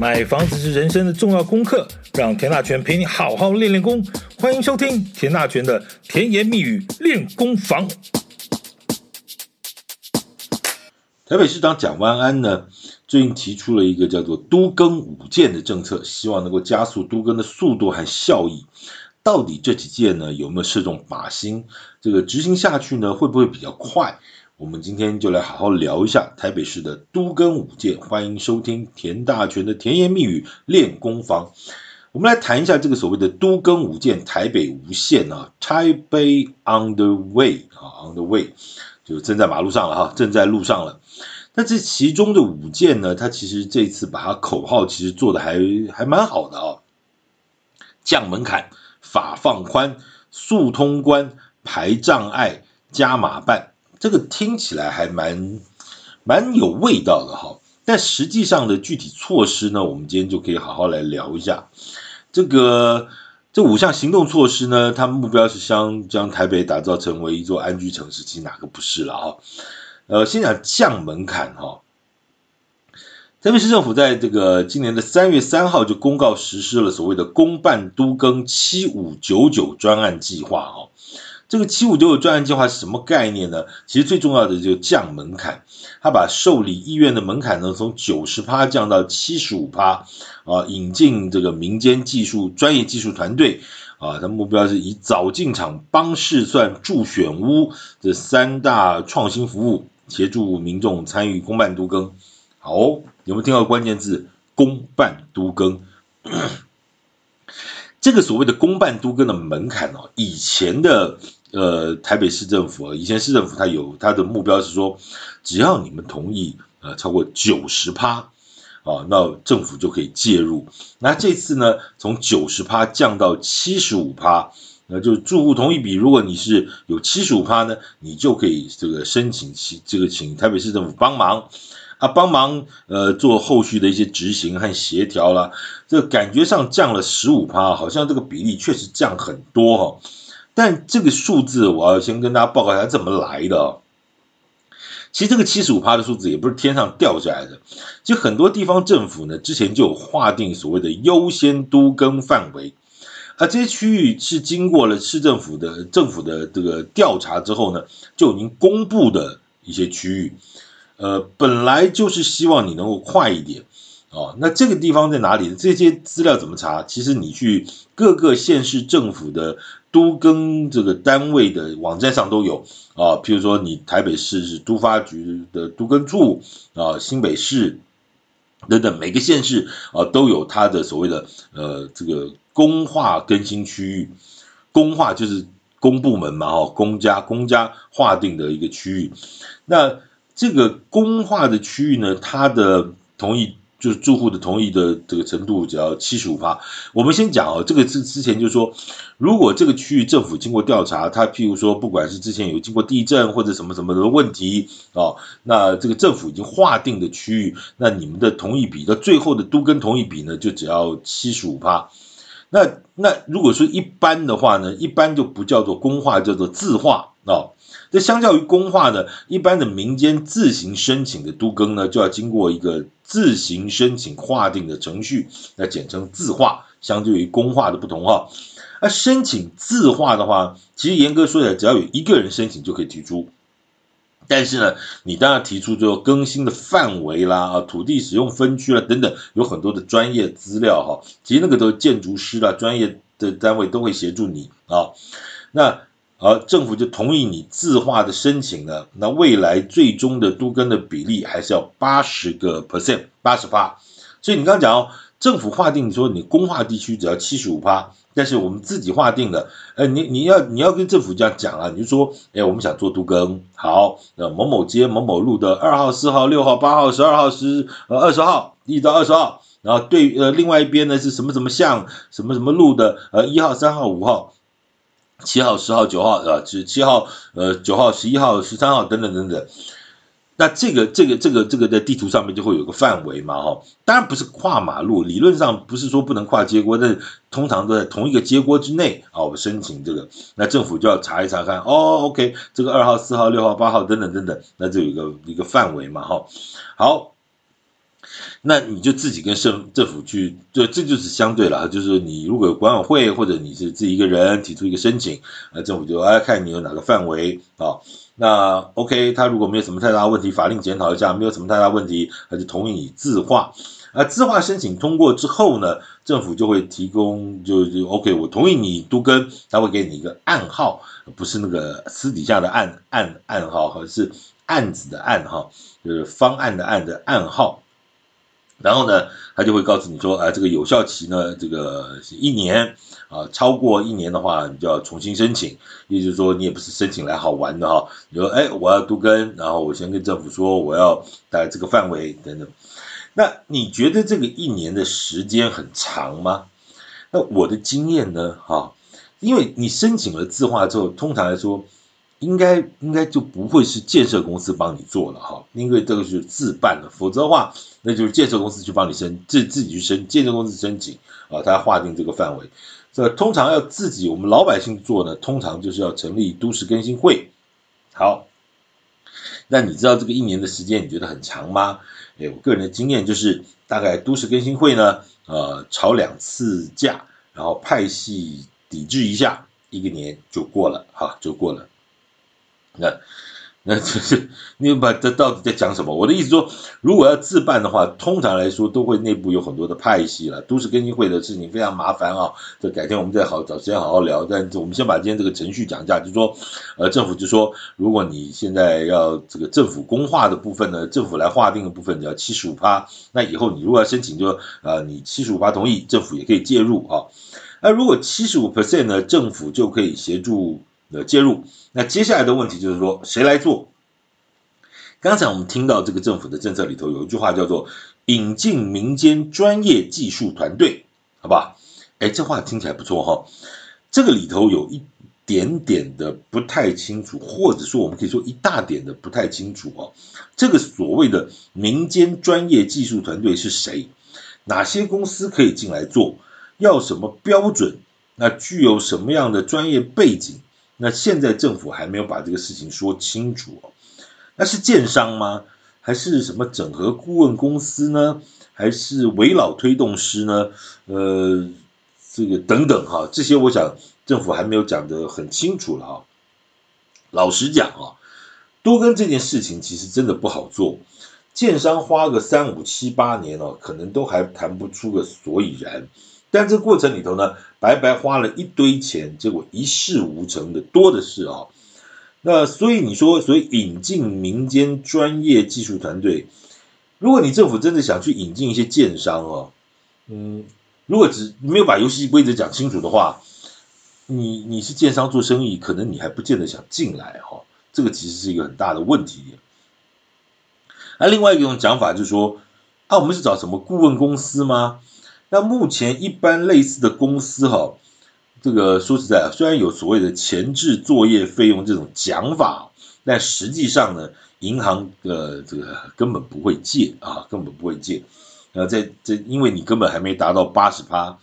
买房子是人生的重要功课，让田大权陪你好好练练功。欢迎收听田大权的甜言蜜语练功房。台北市长蒋万安呢，最近提出了一个叫做“都更五件”的政策，希望能够加速都更的速度和效益。到底这几件呢，有没有射中靶心？这个执行下去呢，会不会比较快？我们今天就来好好聊一下台北市的都更五件，欢迎收听田大全的甜言蜜语练功房。我们来谈一下这个所谓的都更五件，台北无限啊，台北 on the way 啊，on the way 就正在马路上了哈，正在路上了。那这其中的五件呢，它其实这次把它口号其实做的还还蛮好的啊，降门槛、法放宽、速通关、排障碍、加码办。这个听起来还蛮蛮有味道的哈，但实际上的具体措施呢，我们今天就可以好好来聊一下。这个这五项行动措施呢，它目标是将将台北打造成为一座安居城市，其实哪个不是了哈？呃，先讲降门槛哈。台北市政府在这个今年的三月三号就公告实施了所谓的公办都更七五九九专案计划哈。这个七五九九专案计划是什么概念呢？其实最重要的就是降门槛，它把受理意愿的门槛呢从九十趴降到七十五趴，啊，引进这个民间技术专业技术团队，啊，他目标是以早进场、帮试算、助选屋这三大创新服务，协助民众参与公办都更。好，有没有听到关键字？公办都更。这个所谓的公办都更的门槛哦，以前的呃台北市政府啊，以前市政府它有它的目标是说，只要你们同意呃超过九十趴啊，那政府就可以介入。那这次呢，从九十趴降到七十五趴，那就住户同意比，如果你是有七十五趴呢，你就可以这个申请其这个请台北市政府帮忙。啊，帮忙呃做后续的一些执行和协调啦，这个感觉上降了十五趴，好像这个比例确实降很多哈。但这个数字我要先跟大家报告一下怎么来的。其实这个七十五趴的数字也不是天上掉下来的，其实很多地方政府呢之前就有划定所谓的优先都更范围，而这些区域是经过了市政府的政府的这个调查之后呢，就已经公布的一些区域。呃，本来就是希望你能够快一点哦。那这个地方在哪里？这些资料怎么查？其实你去各个县市政府的都更这个单位的网站上都有啊。譬如说，你台北市是都发局的都更处啊，新北市等等，每个县市啊都有它的所谓的呃这个公划更新区域。公划就是公部门嘛，哦，公家公家划定的一个区域。那这个公划的区域呢，它的同意就是住户的同意的这个程度只要七十五趴。我们先讲哦，这个之之前就是说，如果这个区域政府经过调查，他譬如说不管是之前有经过地震或者什么什么的问题哦，那这个政府已经划定的区域，那你们的同意比到最后的都跟同意比呢，就只要七十五趴。那那如果说一般的话呢，一般就不叫做公划，叫做自划哦。这相较于公划呢，一般的民间自行申请的都更呢，就要经过一个自行申请划定的程序，那简称自划。相对于公划的不同哈，那申请自划的话，其实严格说起来，只要有一个人申请就可以提出。但是呢，你当然提出之后更新的范围啦、啊土地使用分区啦等等，有很多的专业资料哈，其实那个都是建筑师啦，专业的单位都会协助你啊。那而政府就同意你自划的申请了，那未来最终的都更的比例还是要八十个 percent，八十八。所以你刚刚讲哦，政府划定说你公划地区只要七十五趴，但是我们自己划定的，呃，你你要你要跟政府这样讲啊，你就说，哎，我们想做都更，好，那某某街某某路的二号、四号、六号、八号、十二号、十呃二十号，一直到二十号，然后对呃另外一边呢是什么什么巷，什么什么路的呃一号、三号、五号。七号、十号、九号啊，就是七号、呃九号、十一号、十三号等等等等。那这个、这个、这个、这个在地图上面就会有个范围嘛，哈。当然不是跨马路，理论上不是说不能跨街锅，但通常都在同一个街锅之内啊。我们申请这个，那政府就要查一查看，哦，OK，这个二号、四号、六号、八号等等等等，那就有一个一个范围嘛，哈。好，那你就自己跟政政府去，就这就是相对了，就是你如果管委会或者你是自己一个人提出一个申请，那政府就哎看你有哪个范围啊，那 OK，他如果没有什么太大问题，法令检讨一下没有什么太大问题，他就同意你自划。那自划申请通过之后呢，政府就会提供就就 OK，我同意你都跟，他会给你一个暗号，不是那个私底下的暗暗暗号，而是案子的案号，就是方案的案的暗号。然后呢，他就会告诉你说，啊，这个有效期呢，这个是一年，啊，超过一年的话，你就要重新申请。也就是说，你也不是申请来好玩的哈。你说，哎，我要都更，然后我先跟政府说，我要在这个范围等等。那你觉得这个一年的时间很长吗？那我的经验呢，哈，因为你申请了自划之后，通常来说。应该应该就不会是建设公司帮你做了哈，因为这个是自办的，否则的话，那就是建设公司去帮你申，自自己去申，建设公司申请啊，他划定这个范围。这通常要自己我们老百姓做呢，通常就是要成立都市更新会。好，那你知道这个一年的时间你觉得很长吗？哎，我个人的经验就是，大概都市更新会呢，呃，吵两次架，然后派系抵制一下，一个年就过了哈，就过了。那，那就是你把这到底在讲什么？我的意思说，如果要自办的话，通常来说都会内部有很多的派系了。都市更新会的事情非常麻烦啊，这改天我们再好找时间好好聊。但我们先把今天这个程序讲一下，就说，呃，政府就说，如果你现在要这个政府公化的部分呢，政府来划定的部分，你要七十五趴。那以后你如果要申请就，就呃，你七十五趴同意，政府也可以介入啊。那如果七十五 percent 呢，政府就可以协助。的介入，那接下来的问题就是说，谁来做？刚才我们听到这个政府的政策里头有一句话叫做“引进民间专业技术团队”，好吧？哎，这话听起来不错哈。这个里头有一点点的不太清楚，或者说我们可以说一大点的不太清楚哦。这个所谓的民间专业技术团队是谁？哪些公司可以进来做？要什么标准？那具有什么样的专业背景？那现在政府还没有把这个事情说清楚哦，那是建商吗？还是什么整合顾问公司呢？还是围老推动师呢？呃，这个等等哈，这些我想政府还没有讲得很清楚了哈。老实讲啊，都更这件事情其实真的不好做，建商花个三五七八年哦，可能都还谈不出个所以然。但这个过程里头呢，白白花了一堆钱，结果一事无成的多的是啊。那所以你说，所以引进民间专业技术团队，如果你政府真的想去引进一些建商哦，嗯，如果只没有把游戏规则讲清楚的话，你你是建商做生意，可能你还不见得想进来哈。这个其实是一个很大的问题。那另外一种讲法就是说，啊，我们是找什么顾问公司吗？那目前一般类似的公司哈，这个说实在，虽然有所谓的前置作业费用这种讲法，但实际上呢，银行的这个根本不会借啊，根本不会借。呃，在这因为你根本还没达到八十趴，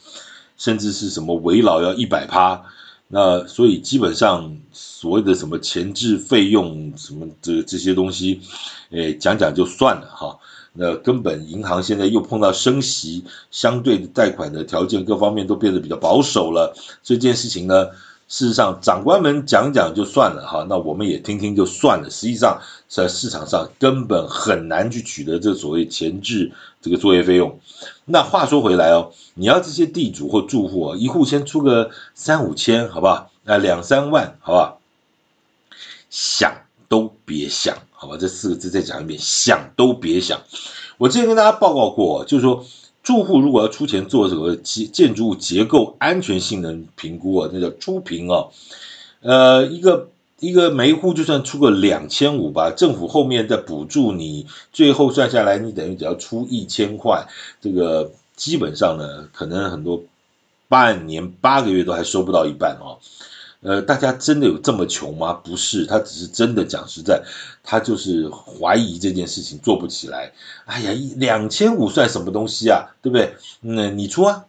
甚至是什么围老要一百趴，那所以基本上所谓的什么前置费用什么这这些东西，诶，讲讲就算了哈。那根本银行现在又碰到升息，相对的贷款的条件各方面都变得比较保守了。这件事情呢，事实上长官们讲讲就算了哈，那我们也听听就算了。实际上在市场上根本很难去取得这所谓前置这个作业费用。那话说回来哦，你要这些地主或住户啊，一户先出个三五千，好不好？啊，两三万，好不好？想。都别想，好吧，这四个字再讲一遍，想都别想。我之前跟大家报告过，就是说住户如果要出钱做这个建建筑物结构安全性能评估啊，那叫初评啊。呃，一个一个每一户就算出个两千五吧，政府后面再补助你，最后算下来你等于只要出一千块，这个基本上呢，可能很多半年八个月都还收不到一半哦。呃，大家真的有这么穷吗？不是，他只是真的讲实在，他就是怀疑这件事情做不起来。哎呀，一两千五算什么东西啊？对不对？那、你出啊？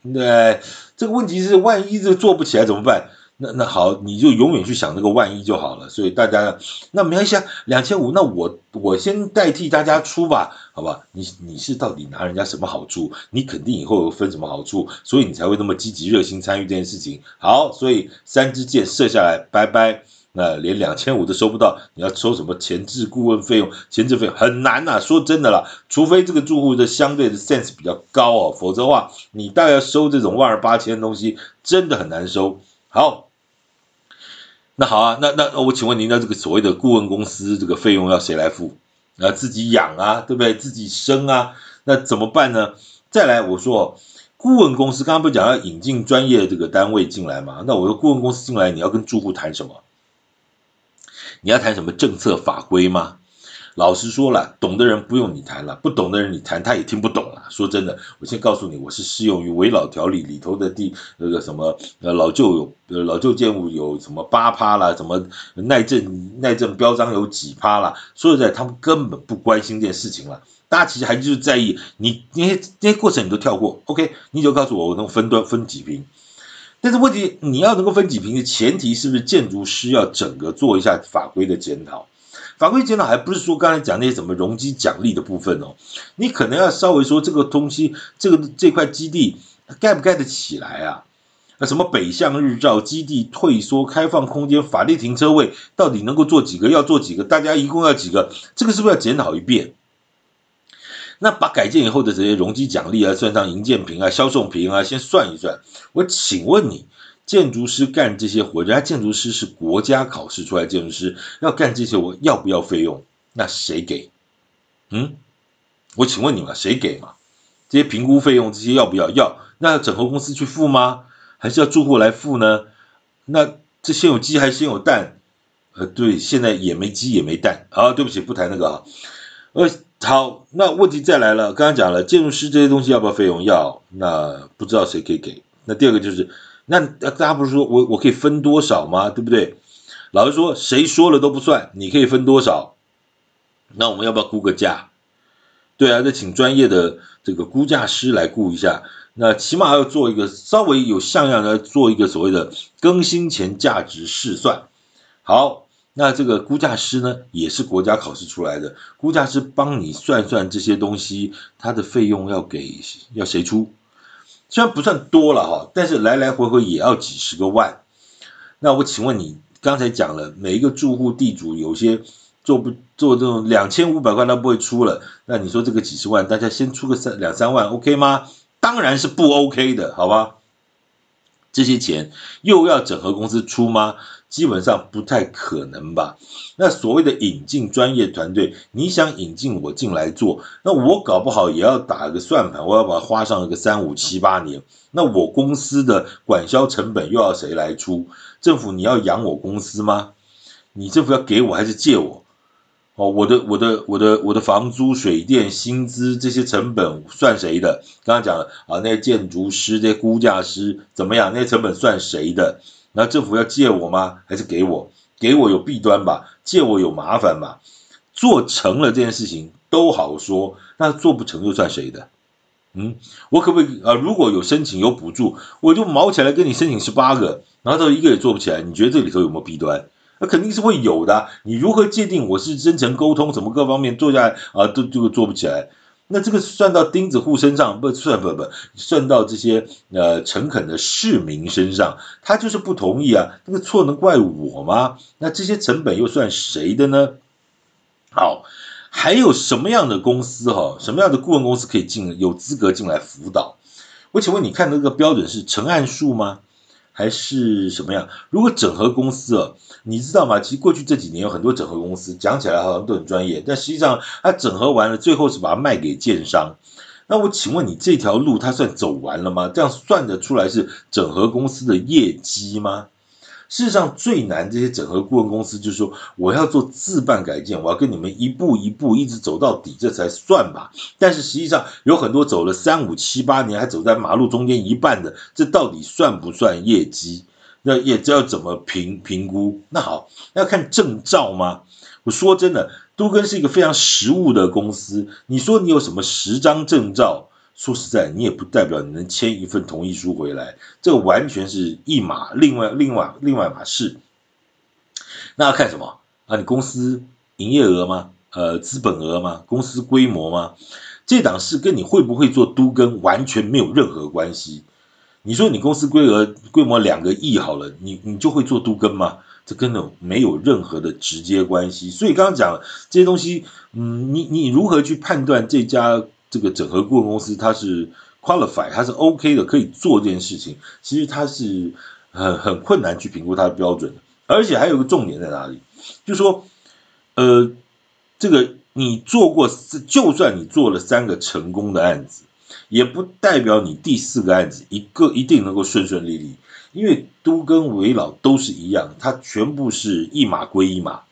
那，这个问题是万一这做不起来怎么办？那那好，你就永远去想那个万一就好了。所以大家那没关系啊，两千五，那我我先代替大家出吧，好吧？你你是到底拿人家什么好处？你肯定以后有分什么好处，所以你才会那么积极热心参与这件事情。好，所以三支箭射下来，拜拜。那连两千五都收不到，你要收什么前置顾问费用？前置费用很难呐、啊，说真的啦，除非这个住户的相对的 sense 比较高哦，否则的话，你大概要收这种万二八千的东西，真的很难收。好，那好啊，那那我请问您，那这个所谓的顾问公司这个费用要谁来付？啊，自己养啊，对不对？自己生啊，那怎么办呢？再来，我说顾问公司刚刚不讲要引进专业这个单位进来嘛？那我说顾问公司进来，你要跟住户谈什么？你要谈什么政策法规吗？老实说了，懂的人不用你谈了，不懂的人你谈他也听不懂了。说真的，我先告诉你，我是适用于危老条例里头的第那个什么呃老旧有老旧建物有什么八趴啦，什么耐震耐震标章有几趴啦。说实在，他们根本不关心这件事情了。大家其实还就是在意你那些那些过程你都跳过，OK？你就告诉我我能分多分几瓶。但是问题，你要能够分几瓶的前提是不是建筑师要整个做一下法规的检讨？法规检讨还不是说刚才讲那些什么容积奖励的部分哦，你可能要稍微说这个东西，这个这块基地盖不盖得起来啊？那什么北向日照基地退缩开放空间法定停车位到底能够做几个？要做几个？大家一共要几个？这个是不是要检讨一遍？那把改建以后的这些容积奖励啊，算上营建平啊、销售平啊，先算一算。我请问你，建筑师干这些活，人家建筑师是国家考试出来建筑师，要干这些，我要不要费用？那谁给？嗯，我请问你嘛，谁给嘛？这些评估费用这些要不要？要，那整合公司去付吗？还是要住户来付呢？那这先有鸡还是先有蛋？呃，对，现在也没鸡也没蛋。好，对不起，不谈那个啊。呃。好，那问题再来了。刚刚讲了建筑师这些东西要不要费用？要。那不知道谁可以给。那第二个就是，那大家不是说我我可以分多少吗？对不对？老实说，谁说了都不算。你可以分多少？那我们要不要估个价？对啊，再请专业的这个估价师来估一下。那起码要做一个稍微有像样的，做一个所谓的更新前价值试算。好。那这个估价师呢，也是国家考试出来的。估价师帮你算算这些东西，他的费用要给要谁出？虽然不算多了哈，但是来来回回也要几十个万。那我请问你，刚才讲了，每一个住户地主有些做不做这种两千五百块他不会出了，那你说这个几十万，大家先出个三两三万，OK 吗？当然是不 OK 的，好吧？这些钱又要整合公司出吗？基本上不太可能吧。那所谓的引进专业团队，你想引进我进来做，那我搞不好也要打个算盘，我要把它花上个三五七八年。那我公司的管销成本又要谁来出？政府你要养我公司吗？你政府要给我还是借我？哦，我的我的我的我的房租、水电、薪资这些成本算谁的？刚刚讲了啊，那些建筑师、这些估价师怎么样？那些成本算谁的？那政府要借我吗？还是给我？给我有弊端吧，借我有麻烦吧。做成了这件事情都好说，那做不成又算谁的？嗯，我可不可以啊？如果有申请有补助，我就毛起来跟你申请十八个，然后到一个也做不起来，你觉得这里头有没有弊端？那肯定是会有的。你如何界定我是真诚沟通，什么各方面做下来啊，都这个做不起来？那这个算到钉子户身上，不算不不算到这些呃诚恳的市民身上，他就是不同意啊，那个错能怪我吗？那这些成本又算谁的呢？好，还有什么样的公司哈，什么样的顾问公司可以进有资格进来辅导？我请问你看那个标准是成案数吗？还是什么样？如果整合公司啊，你知道吗？其实过去这几年有很多整合公司，讲起来好像都很专业，但实际上它整合完了，最后是把它卖给建商。那我请问你，这条路它算走完了吗？这样算得出来是整合公司的业绩吗？事实上，最难这些整合顾问公司就是说，我要做自办改建，我要跟你们一步一步一直走到底，这才算吧。但是实际上有很多走了三五七八年，还走在马路中间一半的，这到底算不算业绩？那也知道怎么评评估？那好，要看证照吗？我说真的，都更是一个非常实务的公司。你说你有什么十张证照？说实在，你也不代表你能签一份同意书回来，这个完全是一码另外另外另外一码事。那要看什么啊？你公司营业额吗？呃，资本额吗？公司规模吗？这档事跟你会不会做都更完全没有任何关系。你说你公司规额规模两个亿好了，你你就会做都更吗？这根本没有任何的直接关系。所以刚刚讲这些东西，嗯，你你如何去判断这家这个整合顾问公司它是 qualify，它是 OK 的，可以做这件事情？其实它是很很困难去评估它的标准的。而且还有个重点在哪里？就说，呃，这个你做过，就算你做了三个成功的案子，也不代表你第四个案子一个一定能够顺顺利利。因为都更危老都是一样，它全部是一码归一码，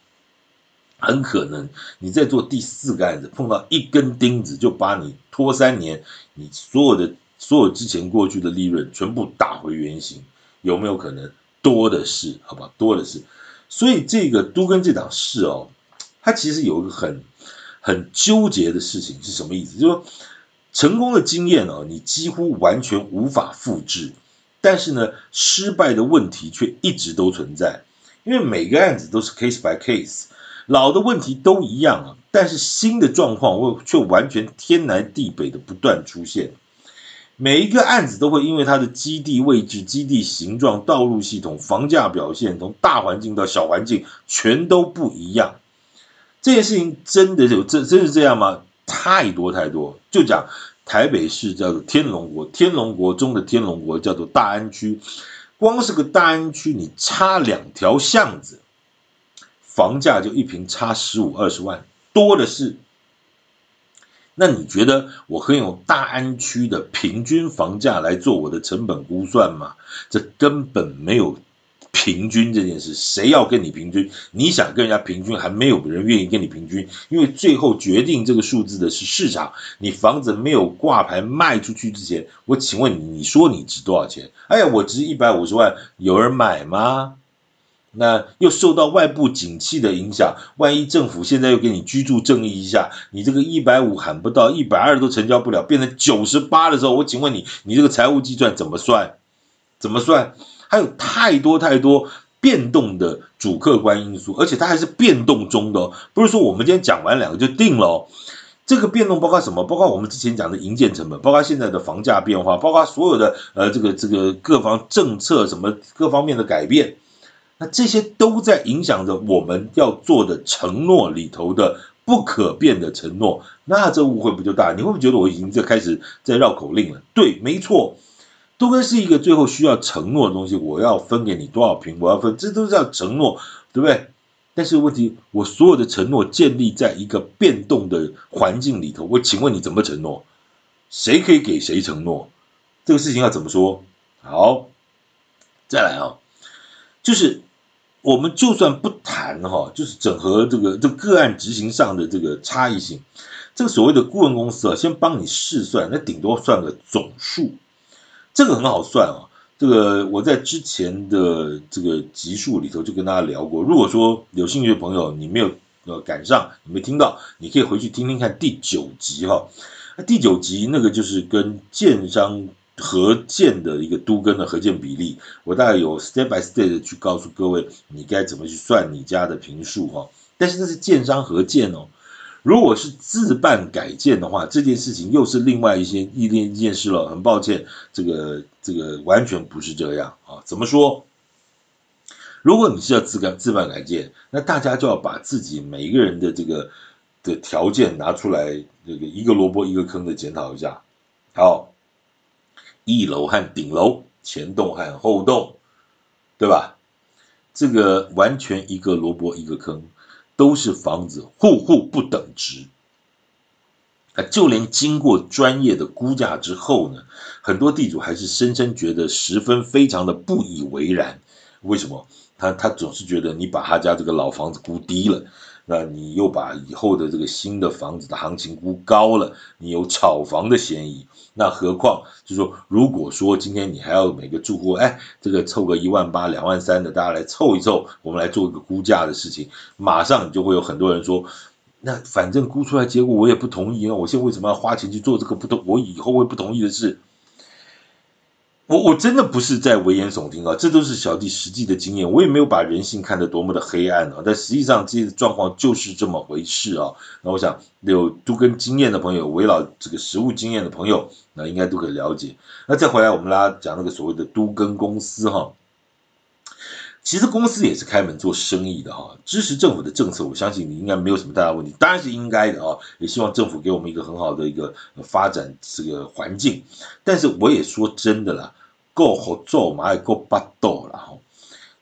很可能你在做第四个案子碰到一根钉子，就把你拖三年，你所有的所有之前过去的利润全部打回原形，有没有可能？多的是，好吧，多的是。所以这个都跟这档事哦，它其实有一个很很纠结的事情是什么意思？就是说，成功的经验哦，你几乎完全无法复制。但是呢，失败的问题却一直都存在，因为每个案子都是 case by case，老的问题都一样啊，但是新的状况会却完全天南地北的不断出现。每一个案子都会因为它的基地位置、基地形状、道路系统、房价表现，从大环境到小环境，全都不一样。这件事情真的有这真是这样吗？太多太多，就讲。台北市叫做天龙国，天龙国中的天龙国叫做大安区，光是个大安区，你差两条巷子，房价就一平差十五二十万，多的是。那你觉得我可以用大安区的平均房价来做我的成本估算吗？这根本没有。平均这件事，谁要跟你平均？你想跟人家平均，还没有人愿意跟你平均，因为最后决定这个数字的是市场。你房子没有挂牌卖出去之前，我请问你，你说你值多少钱？哎呀，我值一百五十万，有人买吗？那又受到外部景气的影响，万一政府现在又给你居住正义一下，你这个一百五喊不到，一百二都成交不了，变成九十八的时候，我请问你，你这个财务计算怎么算？怎么算？还有太多太多变动的主客观因素，而且它还是变动中的，不是说我们今天讲完两个就定了哦。这个变动包括什么？包括我们之前讲的营建成本，包括现在的房价变化，包括所有的呃这个这个各方政策什么各方面的改变，那这些都在影响着我们要做的承诺里头的不可变的承诺。那这误会不就大？你会不会觉得我已经在开始在绕口令了？对，没错。都更是一个最后需要承诺的东西，我要分给你多少瓶，我要分，这都叫承诺，对不对？但是问题，我所有的承诺建立在一个变动的环境里头，我请问你怎么承诺？谁可以给谁承诺？这个事情要怎么说？好，再来啊，就是我们就算不谈哈，就是整合这个这个个案执行上的这个差异性，这个所谓的顾问公司啊，先帮你试算，那顶多算个总数。这个很好算啊，这个我在之前的这个集数里头就跟大家聊过。如果说有兴趣的朋友你没有呃赶上，你没听到，你可以回去听听看第九集哈。那第九集那个就是跟建商合建的一个都跟的合建比例，我大概有 step by step 的去告诉各位你该怎么去算你家的坪数哈。但是这是建商合建哦。如果是自办改建的话，这件事情又是另外一些一件一件事了。很抱歉，这个这个完全不是这样啊。怎么说？如果你是要自干自办改建，那大家就要把自己每一个人的这个的条件拿出来，这个一个萝卜一个坑的检讨一下。好，一楼和顶楼，前栋和后栋，对吧？这个完全一个萝卜一个坑。都是房子，户户不等值。啊，就连经过专业的估价之后呢，很多地主还是深深觉得十分非常的不以为然。为什么？他他总是觉得你把他家这个老房子估低了。那你又把以后的这个新的房子的行情估高了，你有炒房的嫌疑。那何况就是说，如果说今天你还要每个住户，哎，这个凑个一万八、两万三的，大家来凑一凑，我们来做一个估价的事情，马上你就会有很多人说，那反正估出来结果我也不同意啊！我现在为什么要花钱去做这个不同我以后会不同意的事？我我真的不是在危言耸听啊，这都是小弟实际的经验。我也没有把人性看得多么的黑暗啊，但实际上这些状况就是这么回事啊。那我想有都跟经验的朋友，围绕这个实物经验的朋友，那应该都可以了解。那再回来，我们拉讲那个所谓的都跟公司哈。其实公司也是开门做生意的哈，支持政府的政策，我相信你应该没有什么太大问题，当然是应该的啊，也希望政府给我们一个很好的一个发展这个环境。但是我也说真的啦，够好做嘛，也够巴豆了哈，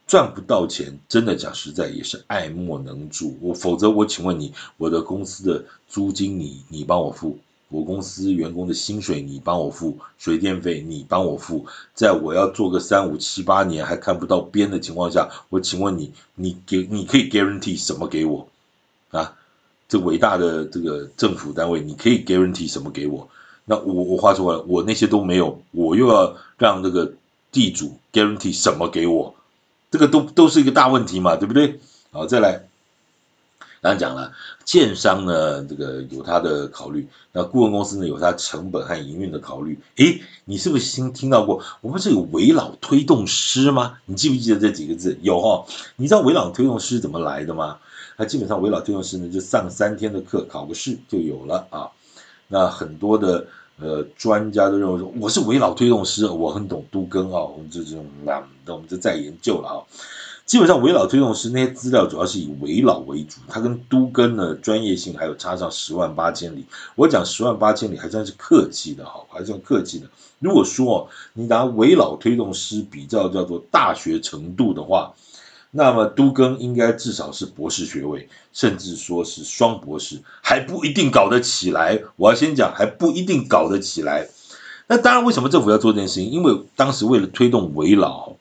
赚不到钱，真的讲实在也是爱莫能助。我否则我请问你，我的公司的租金你你帮我付？我公司员工的薪水你帮我付，水电费你帮我付，在我要做个三五七八年还看不到边的情况下，我请问你，你给你可以 guarantee 什么给我啊？这伟大的这个政府单位，你可以 guarantee 什么给我？那我我话说回来，我那些都没有，我又要让这个地主 guarantee 什么给我？这个都都是一个大问题嘛，对不对？好，再来。刚刚讲了，建商呢，这个有他的考虑，那顾问公司呢，有他成本和营运的考虑。诶，你是不是听听到过？我们是有危老推动师吗？你记不记得这几个字？有、哦？你知道危老推动师怎么来的吗？他基本上危老推动师呢，就上三天的课，考个试就有了啊。那很多的呃专家都认为说，我是危老推动师，我很懂都更啊，我们这种那那我们就再研究了啊。基本上，危老推动师那些资料主要是以危老为主，它跟都更的专业性还有差上十万八千里。我讲十万八千里还算是客气的哈，还算客气的。如果说你拿危老推动师比较叫做大学程度的话，那么都更应该至少是博士学位，甚至说是双博士，还不一定搞得起来。我要先讲，还不一定搞得起来。那当然，为什么政府要做这件事情？因为当时为了推动危老。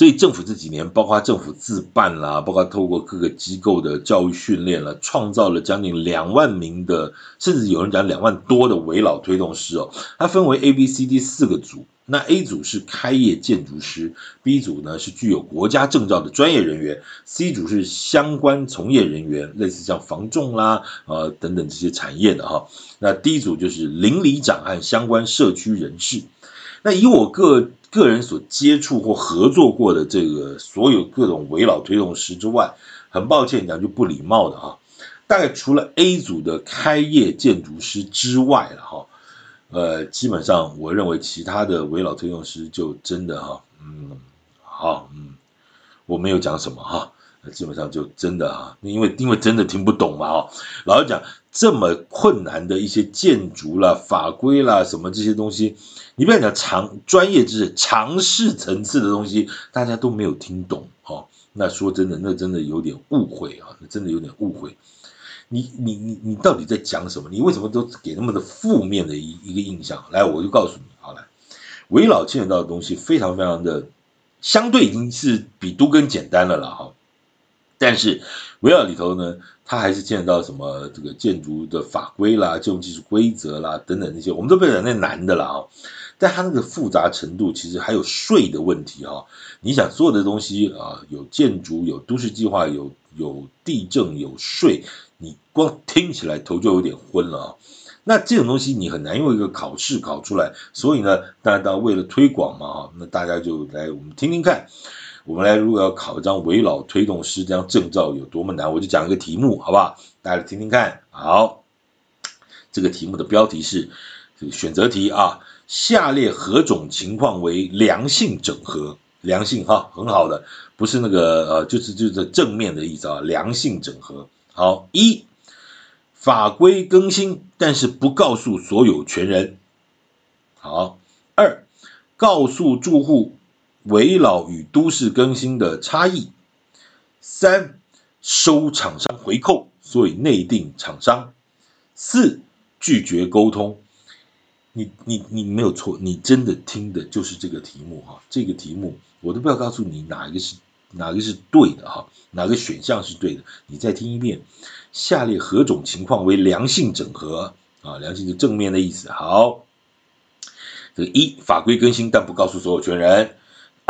所以政府这几年，包括政府自办啦，包括透过各个机构的教育训练了，创造了将近两万名的，甚至有人讲两万多的危老推动师哦。它分为 A、B、C、D 四个组，那 A 组是开业建筑师，B 组呢是具有国家证照的专业人员，C 组是相关从业人员，类似像房仲啦，呃等等这些产业的哈。那 D 组就是邻里长和相关社区人士。那以我个个人所接触或合作过的这个所有各种危老推动师之外，很抱歉讲句不礼貌的哈，大概除了 A 组的开业建筑师之外了哈，呃，基本上我认为其他的危老推动师就真的哈，嗯，好，嗯，我没有讲什么哈。那基本上就真的啊，因为因为真的听不懂嘛啊，老实讲，这么困难的一些建筑啦、法规啦、什么这些东西，你不要讲常专业知识、常识层次的东西，大家都没有听懂哦。那说真的，那真的有点误会啊，那真的有点误会。你你你你到底在讲什么？你为什么都给那么的负面的一一个印象？来，我就告诉你，好来，危老牵扯到的东西非常非常的，相对已经是比都更简单了啦哈。但是危老里头呢，它还是见到什么这个建筑的法规啦、建筑技术规则啦等等那些，我们都不讲那难的了啊。但它那个复杂程度，其实还有税的问题哈。你想所有的东西啊，有建筑、有都市计划、有有地政、有税，你光听起来头就有点昏了啊。那这种东西你很难用一个考试考出来，所以呢，大家为了推广嘛哈，那大家就来我们听听看。我们来，如果要考一张危老推动师这张证照有多么难，我就讲一个题目，好不好？大家来听听看。好，这个题目的标题是这个选择题啊，下列何种情况为良性整合？良性哈，很好的，不是那个呃，就是就是正面的意思啊，良性整合。好，一，法规更新，但是不告诉所有权人。好，二，告诉住户。围绕与都市更新的差异。三、收厂商回扣，所以内定厂商。四、拒绝沟通。你你你没有错，你真的听的就是这个题目哈。这个题目我都不要告诉你哪一个是哪个是对的哈，哪个选项是对的。你再听一遍，下列何种情况为良性整合啊？良性是正面的意思。好，这个一法规更新，但不告诉所有权人。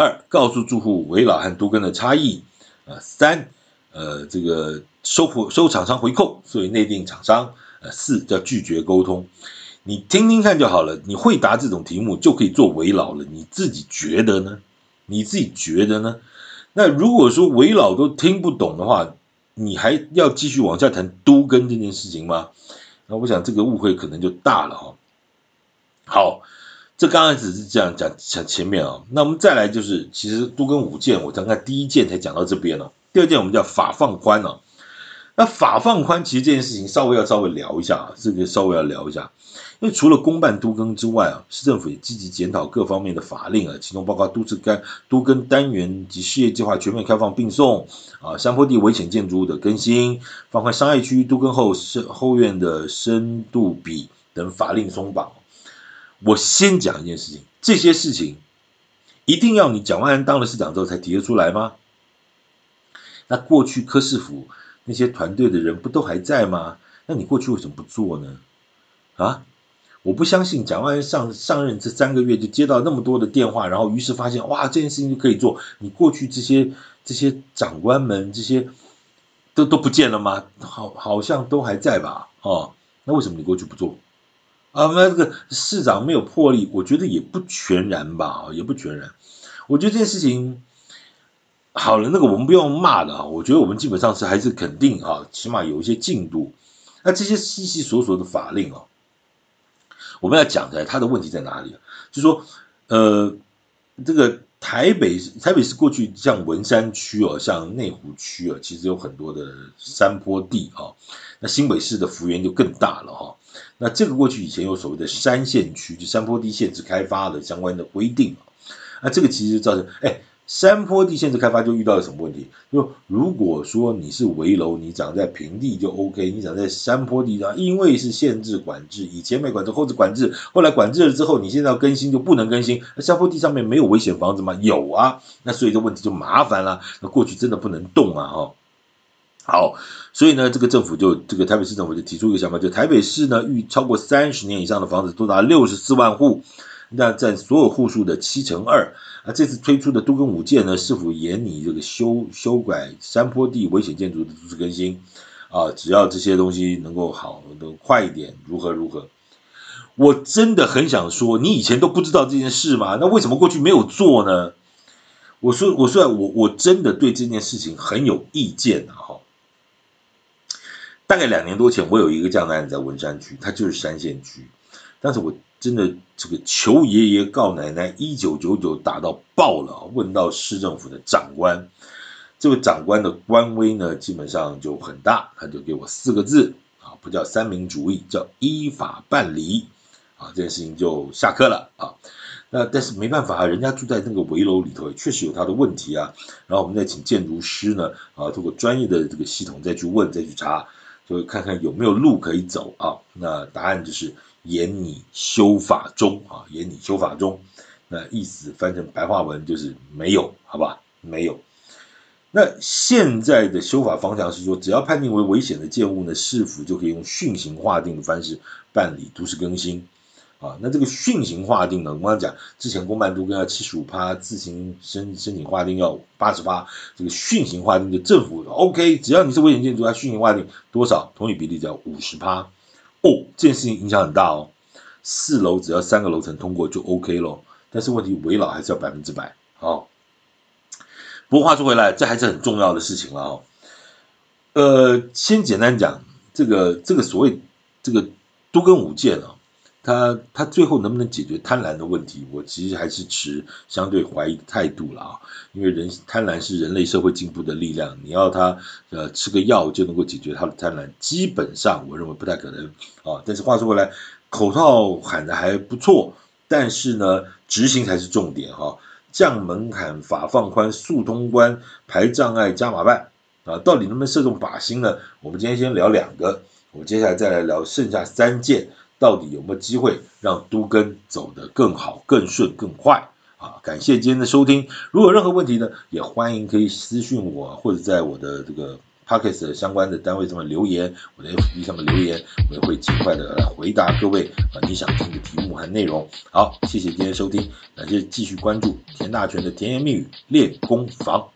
二、告诉住户危老和都更的差异。啊，三、呃，这个收回收厂商回扣，所以内定厂商。呃，四叫拒绝沟通。你听听看就好了，你会答这种题目就可以做危老了。你自己觉得呢？你自己觉得呢？那如果说危老都听不懂的话，你还要继续往下谈都更这件事情吗？那我想这个误会可能就大了哈。好，这刚刚只是这样讲讲前面啊。那我们再来就是，其实都更五件，我刚刚第一件才讲到这边了。第二件我们叫法放宽了。那法放宽其实这件事情稍微要稍微聊一下啊，这个稍微要聊一下。因为除了公办都更之外啊，市政府也积极检讨各方面的法令啊，其中包括都市干都更单元及事业计划全面开放并送啊，山坡地危险建筑物的更新，放宽商业区都更后深后院的深度比等法令松绑。我先讲一件事情，这些事情一定要你蒋万安当了市长之后才提得出来吗？那过去柯市府那些团队的人不都还在吗？那你过去为什么不做呢？啊？我不相信蒋万安上上任这三个月就接到那么多的电话，然后于是发现哇，这件事情就可以做。你过去这些这些长官们这些都都不见了吗？好，好像都还在吧？哦，那为什么你过去不做？啊，那这个市长没有魄力，我觉得也不全然吧，也不全然。我觉得这件事情好了，那个我们不用骂的啊。我觉得我们基本上是还是肯定啊，起码有一些进度。那这些细细琐琐的法令啊。我们要讲的，他的问题在哪里？就是说，呃，这个台北台北市过去像文山区哦，像内湖区啊，其实有很多的山坡地啊。那新北市的幅员就更大了哈。那这个过去以前有所谓的山线区，就山坡地限制开发的相关的规定。那这个其实造成，哎。山坡地限制开发就遇到了什么问题？就如果说你是危楼，你长在平地就 OK，你长在山坡地上，因为是限制管制，以前没管制，后置管制，后来管制了之后，你现在要更新就不能更新。那山坡地上面没有危险房子吗？有啊，那所以这问题就麻烦了。那过去真的不能动啊，哦，好，所以呢，这个政府就这个台北市政府就提出一个想法，就台北市呢，逾超过三十年以上的房子多达六十四万户。那占所有户数的七成二啊！这次推出的都更五件呢，是否研拟这个修修改山坡地危险建筑的都市更新啊？只要这些东西能够好，能快一点，如何如何？我真的很想说，你以前都不知道这件事吗？那为什么过去没有做呢？我说，我说，我我真的对这件事情很有意见啊！哈，大概两年多前，我有一个这样的案子在文山区，它就是山线区，但是我。真的，这个求爷爷告奶奶，一九九九打到爆了。问到市政府的长官，这位长官的官威呢，基本上就很大，他就给我四个字啊，不叫三民主义，叫依法办理啊，这件事情就下课了啊。那但是没办法啊，人家住在那个围楼里头，确实有他的问题啊。然后我们再请建筑师呢啊，通过专业的这个系统再去问，再去查，就看看有没有路可以走啊。那答案就是。言你修法中啊，言你修法中，那意思翻成白话文就是没有，好吧？没有。那现在的修法方向是说，只要判定为危险的建物呢，市府就可以用训行划定的方式办理都市更新啊。那这个训行划定呢，我刚刚讲之前公办都跟要七十五趴，自行申申请划定要八十趴，这个训行划定的政府 OK，只要你是危险建筑，它训行划定多少？同意比例只要五十趴。哦，这件事情影响很大哦。四楼只要三个楼层通过就 OK 咯，但是问题围老还是要百分之百。好，不过话说回来，这还是很重要的事情了哦。呃，先简单讲这个这个所谓这个都跟五件啊。他他最后能不能解决贪婪的问题？我其实还是持相对怀疑的态度了啊，因为人贪婪是人类社会进步的力量，你要他呃吃个药就能够解决他的贪婪，基本上我认为不太可能啊。但是话说回来，口号喊得还不错，但是呢，执行才是重点哈。降门槛、法放宽、速通关、排障碍、加码办啊，到底能不能射中靶心呢？我们今天先聊两个，我们接下来再来聊剩下三件。到底有没有机会让都更走得更好、更顺、更快啊？感谢今天的收听。如果有任何问题呢，也欢迎可以私信我，或者在我的这个 Podcast 相关的单位上面留言，我的 FB 上面留言，我也会尽快的来回答各位啊你想听的题目和内容。好，谢谢今天收听，感谢继续关注田大全的甜言蜜语练功房。